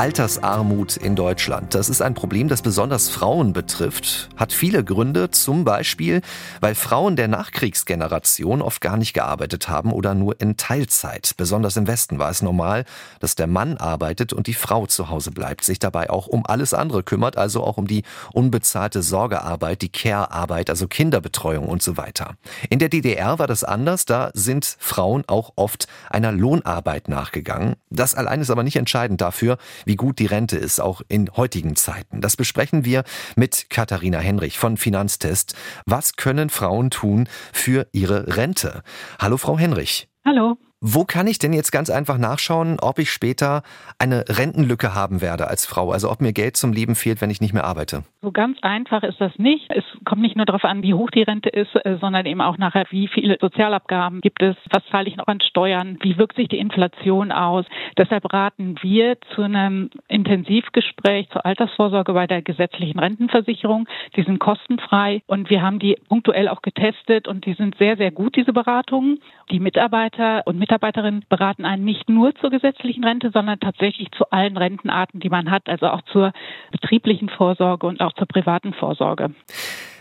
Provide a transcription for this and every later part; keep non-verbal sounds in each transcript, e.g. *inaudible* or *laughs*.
Altersarmut in Deutschland. Das ist ein Problem, das besonders Frauen betrifft, hat viele Gründe, zum Beispiel, weil Frauen der Nachkriegsgeneration oft gar nicht gearbeitet haben oder nur in Teilzeit. Besonders im Westen war es normal, dass der Mann arbeitet und die Frau zu Hause bleibt, sich dabei auch um alles andere kümmert, also auch um die unbezahlte Sorgearbeit, die Care-Arbeit, also Kinderbetreuung und so weiter. In der DDR war das anders, da sind Frauen auch oft einer Lohnarbeit nachgegangen. Das allein ist aber nicht entscheidend dafür, wie gut die Rente ist, auch in heutigen Zeiten. Das besprechen wir mit Katharina Henrich von Finanztest. Was können Frauen tun für ihre Rente? Hallo, Frau Henrich. Hallo. Wo kann ich denn jetzt ganz einfach nachschauen, ob ich später eine Rentenlücke haben werde als Frau? Also ob mir Geld zum Leben fehlt, wenn ich nicht mehr arbeite? So ganz einfach ist das nicht. Es kommt nicht nur darauf an, wie hoch die Rente ist, äh, sondern eben auch nachher, wie viele Sozialabgaben gibt es, was zahle ich noch an Steuern, wie wirkt sich die Inflation aus. Deshalb raten wir zu einem Intensivgespräch zur Altersvorsorge bei der gesetzlichen Rentenversicherung. Die sind kostenfrei und wir haben die punktuell auch getestet und die sind sehr, sehr gut, diese Beratungen. Die Mitarbeiter und Mitarbeiter Mitarbeiterinnen beraten einen nicht nur zur gesetzlichen Rente, sondern tatsächlich zu allen Rentenarten, die man hat, also auch zur betrieblichen Vorsorge und auch zur privaten Vorsorge.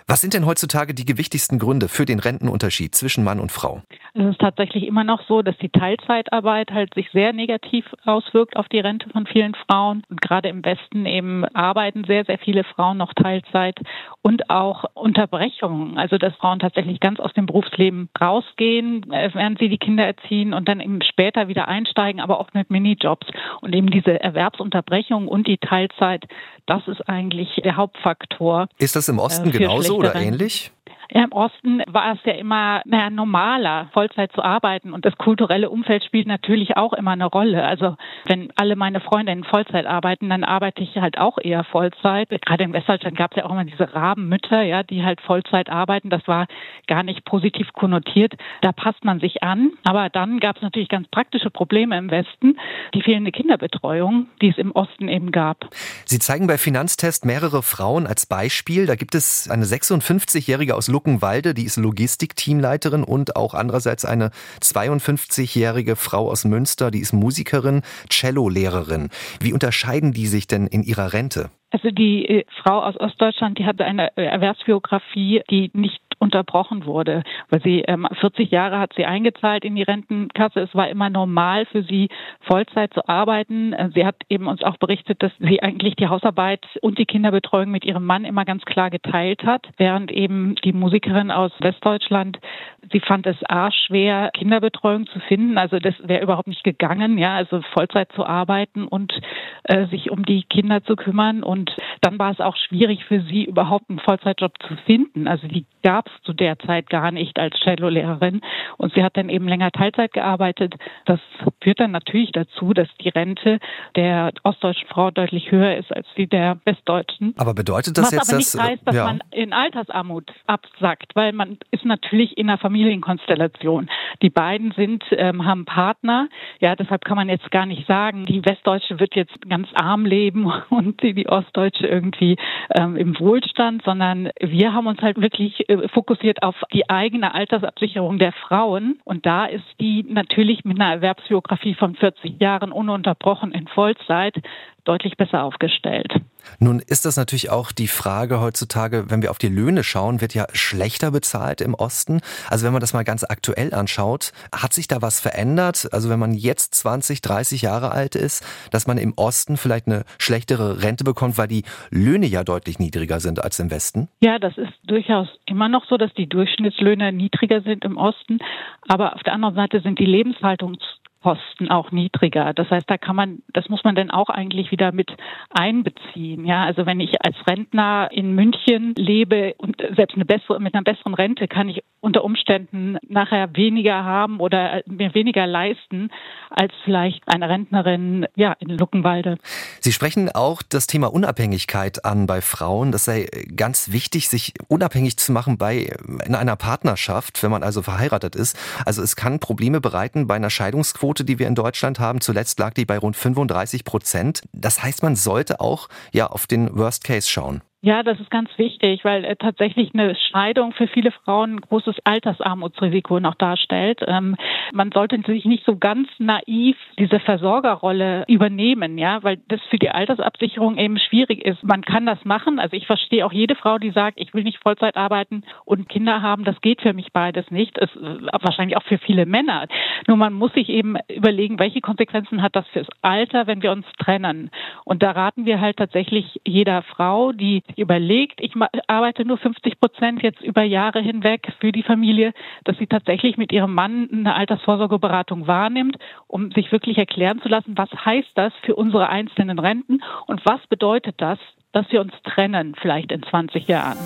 Was sind denn heutzutage die gewichtigsten Gründe für den Rentenunterschied zwischen Mann und Frau? Es ist tatsächlich immer noch so, dass die Teilzeitarbeit halt sich sehr negativ auswirkt auf die Rente von vielen Frauen. Und gerade im Westen eben arbeiten sehr, sehr viele Frauen noch Teilzeit und auch Unterbrechungen. Also, dass Frauen tatsächlich ganz aus dem Berufsleben rausgehen, äh, während sie die Kinder erziehen und dann eben später wieder einsteigen, aber auch mit Minijobs. Und eben diese Erwerbsunterbrechung und die Teilzeit, das ist eigentlich der Hauptfaktor. Ist das im Osten äh, genauso oder ähnlich? Im Osten war es ja immer naja, normaler, Vollzeit zu arbeiten und das kulturelle Umfeld spielt natürlich auch immer eine Rolle. Also wenn alle meine Freundinnen Vollzeit arbeiten, dann arbeite ich halt auch eher Vollzeit. Gerade in Westdeutschland gab es ja auch immer diese Rabenmütter, ja, die halt Vollzeit arbeiten. Das war gar nicht positiv konnotiert. Da passt man sich an. Aber dann gab es natürlich ganz praktische Probleme im Westen, die fehlende Kinderbetreuung, die es im Osten eben gab. Sie zeigen bei Finanztest mehrere Frauen als Beispiel. Da gibt es eine 56-jährige aus Luckenwalde, die ist Logistikteamleiterin und auch andererseits eine 52-jährige Frau aus Münster, die ist Musikerin, Cellolehrerin. Wie unterscheiden die sich denn in ihrer Rente? Also die äh, Frau aus Ostdeutschland, die hatte eine äh, Erwerbsbiografie, die nicht unterbrochen wurde, weil sie ähm, 40 Jahre hat sie eingezahlt in die Rentenkasse. Es war immer normal für sie Vollzeit zu arbeiten. Äh, sie hat eben uns auch berichtet, dass sie eigentlich die Hausarbeit und die Kinderbetreuung mit ihrem Mann immer ganz klar geteilt hat, während eben die Musikerin aus Westdeutschland Sie fand es a Kinderbetreuung zu finden. Also das wäre überhaupt nicht gegangen, ja, also Vollzeit zu arbeiten und äh, sich um die Kinder zu kümmern. Und dann war es auch schwierig für sie, überhaupt einen Vollzeitjob zu finden. Also die gab es zu der Zeit gar nicht als Cello-Lehrerin. Und sie hat dann eben länger Teilzeit gearbeitet. Das führt dann natürlich dazu, dass die Rente der ostdeutschen Frau deutlich höher ist als die der westdeutschen. Aber bedeutet das Was jetzt, aber nicht dass, heißt, dass ja. man in Altersarmut absackt, weil man ist natürlich in einer Familienkonstellation. Die beiden sind, ähm, haben Partner. Ja, deshalb kann man jetzt gar nicht sagen, die Westdeutsche wird jetzt ganz arm leben *laughs* und die, die Ostdeutsche irgendwie ähm, im Wohlstand, sondern wir haben uns halt wirklich äh, fokussiert auf die eigene Altersabsicherung der Frauen. Und da ist die natürlich mit einer Erwerbsbiografie von 40 Jahren ununterbrochen in Vollzeit deutlich besser aufgestellt. Nun ist das natürlich auch die Frage heutzutage, wenn wir auf die Löhne schauen, wird ja schlechter bezahlt im Osten. Also wenn man das mal ganz aktuell anschaut, hat sich da was verändert? Also wenn man jetzt 20, 30 Jahre alt ist, dass man im Osten vielleicht eine schlechtere Rente bekommt, weil die Löhne ja deutlich niedriger sind als im Westen? Ja, das ist durchaus immer noch so, dass die Durchschnittslöhne niedriger sind im Osten. Aber auf der anderen Seite sind die Lebenshaltungs Kosten auch niedriger. Das heißt, da kann man, das muss man dann auch eigentlich wieder mit einbeziehen. Ja, also wenn ich als Rentner in München lebe und selbst eine bessere, mit einer besseren Rente kann ich unter Umständen nachher weniger haben oder mir weniger leisten als vielleicht eine Rentnerin, ja, in Luckenwalde. Sie sprechen auch das Thema Unabhängigkeit an bei Frauen. Das sei ganz wichtig, sich unabhängig zu machen bei, in einer Partnerschaft, wenn man also verheiratet ist. Also es kann Probleme bereiten bei einer Scheidungsquote Quote, die wir in Deutschland haben. Zuletzt lag die bei rund 35 Prozent. Das heißt, man sollte auch ja auf den Worst Case schauen. Ja, das ist ganz wichtig, weil äh, tatsächlich eine Scheidung für viele Frauen ein großes Altersarmutsrisiko noch darstellt. Ähm, man sollte sich nicht so ganz naiv diese Versorgerrolle übernehmen, ja, weil das für die Altersabsicherung eben schwierig ist. Man kann das machen. Also ich verstehe auch jede Frau, die sagt, ich will nicht Vollzeit arbeiten und Kinder haben. Das geht für mich beides nicht. Es, äh, wahrscheinlich auch für viele Männer. Nur man muss sich eben überlegen, welche Konsequenzen hat das fürs Alter, wenn wir uns trennen. Und da raten wir halt tatsächlich jeder Frau, die überlegt, ich arbeite nur 50 Prozent jetzt über Jahre hinweg für die Familie, dass sie tatsächlich mit ihrem Mann eine Altersvorsorgeberatung wahrnimmt, um sich wirklich erklären zu lassen, was heißt das für unsere einzelnen Renten und was bedeutet das, dass wir uns trennen vielleicht in 20 Jahren.